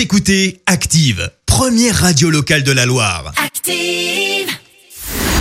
Vous écoutez Active, première radio locale de la Loire. Active.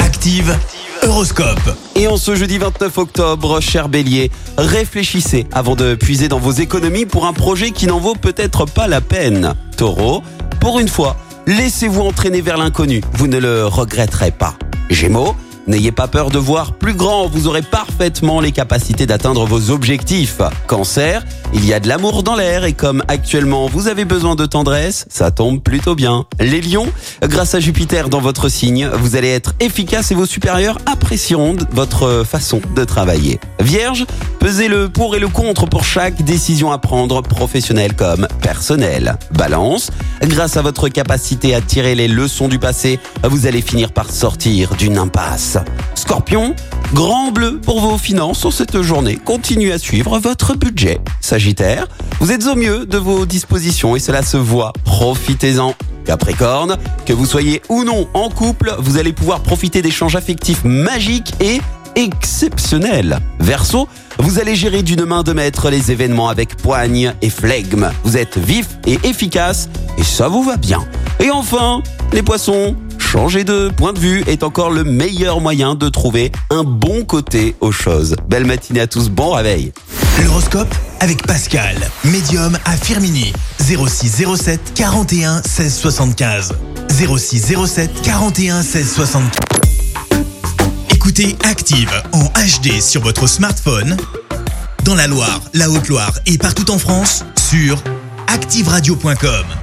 Active, Horoscope. Et en ce jeudi 29 octobre, cher bélier, réfléchissez avant de puiser dans vos économies pour un projet qui n'en vaut peut-être pas la peine. Taureau, pour une fois, laissez-vous entraîner vers l'inconnu, vous ne le regretterez pas. Gémeaux, N'ayez pas peur de voir plus grand, vous aurez parfaitement les capacités d'atteindre vos objectifs. Cancer, il y a de l'amour dans l'air et comme actuellement vous avez besoin de tendresse, ça tombe plutôt bien. Les lions, grâce à Jupiter dans votre signe, vous allez être efficace et vos supérieurs apprécieront votre façon de travailler. Vierge, pesez le pour et le contre pour chaque décision à prendre, professionnelle comme personnelle. Balance, grâce à votre capacité à tirer les leçons du passé, vous allez finir par sortir d'une impasse. Scorpion, grand bleu pour vos finances en cette journée. Continuez à suivre votre budget. Sagittaire, vous êtes au mieux de vos dispositions et cela se voit. Profitez-en. Capricorne, que vous soyez ou non en couple, vous allez pouvoir profiter d'échanges affectifs magiques et exceptionnels. Verseau, vous allez gérer d'une main de maître les événements avec poigne et flegme. Vous êtes vif et efficace et ça vous va bien. Et enfin, les poissons, changer de point de vue est encore le meilleur moyen de trouver un bon côté aux choses. Belle matinée à tous, bon réveil. L'horoscope avec Pascal, médium à Firmini. 06 07 41 16 75. 06 07 41 16 75. Écoutez Active en HD sur votre smartphone, dans la Loire, la Haute-Loire et partout en France, sur ActiveRadio.com.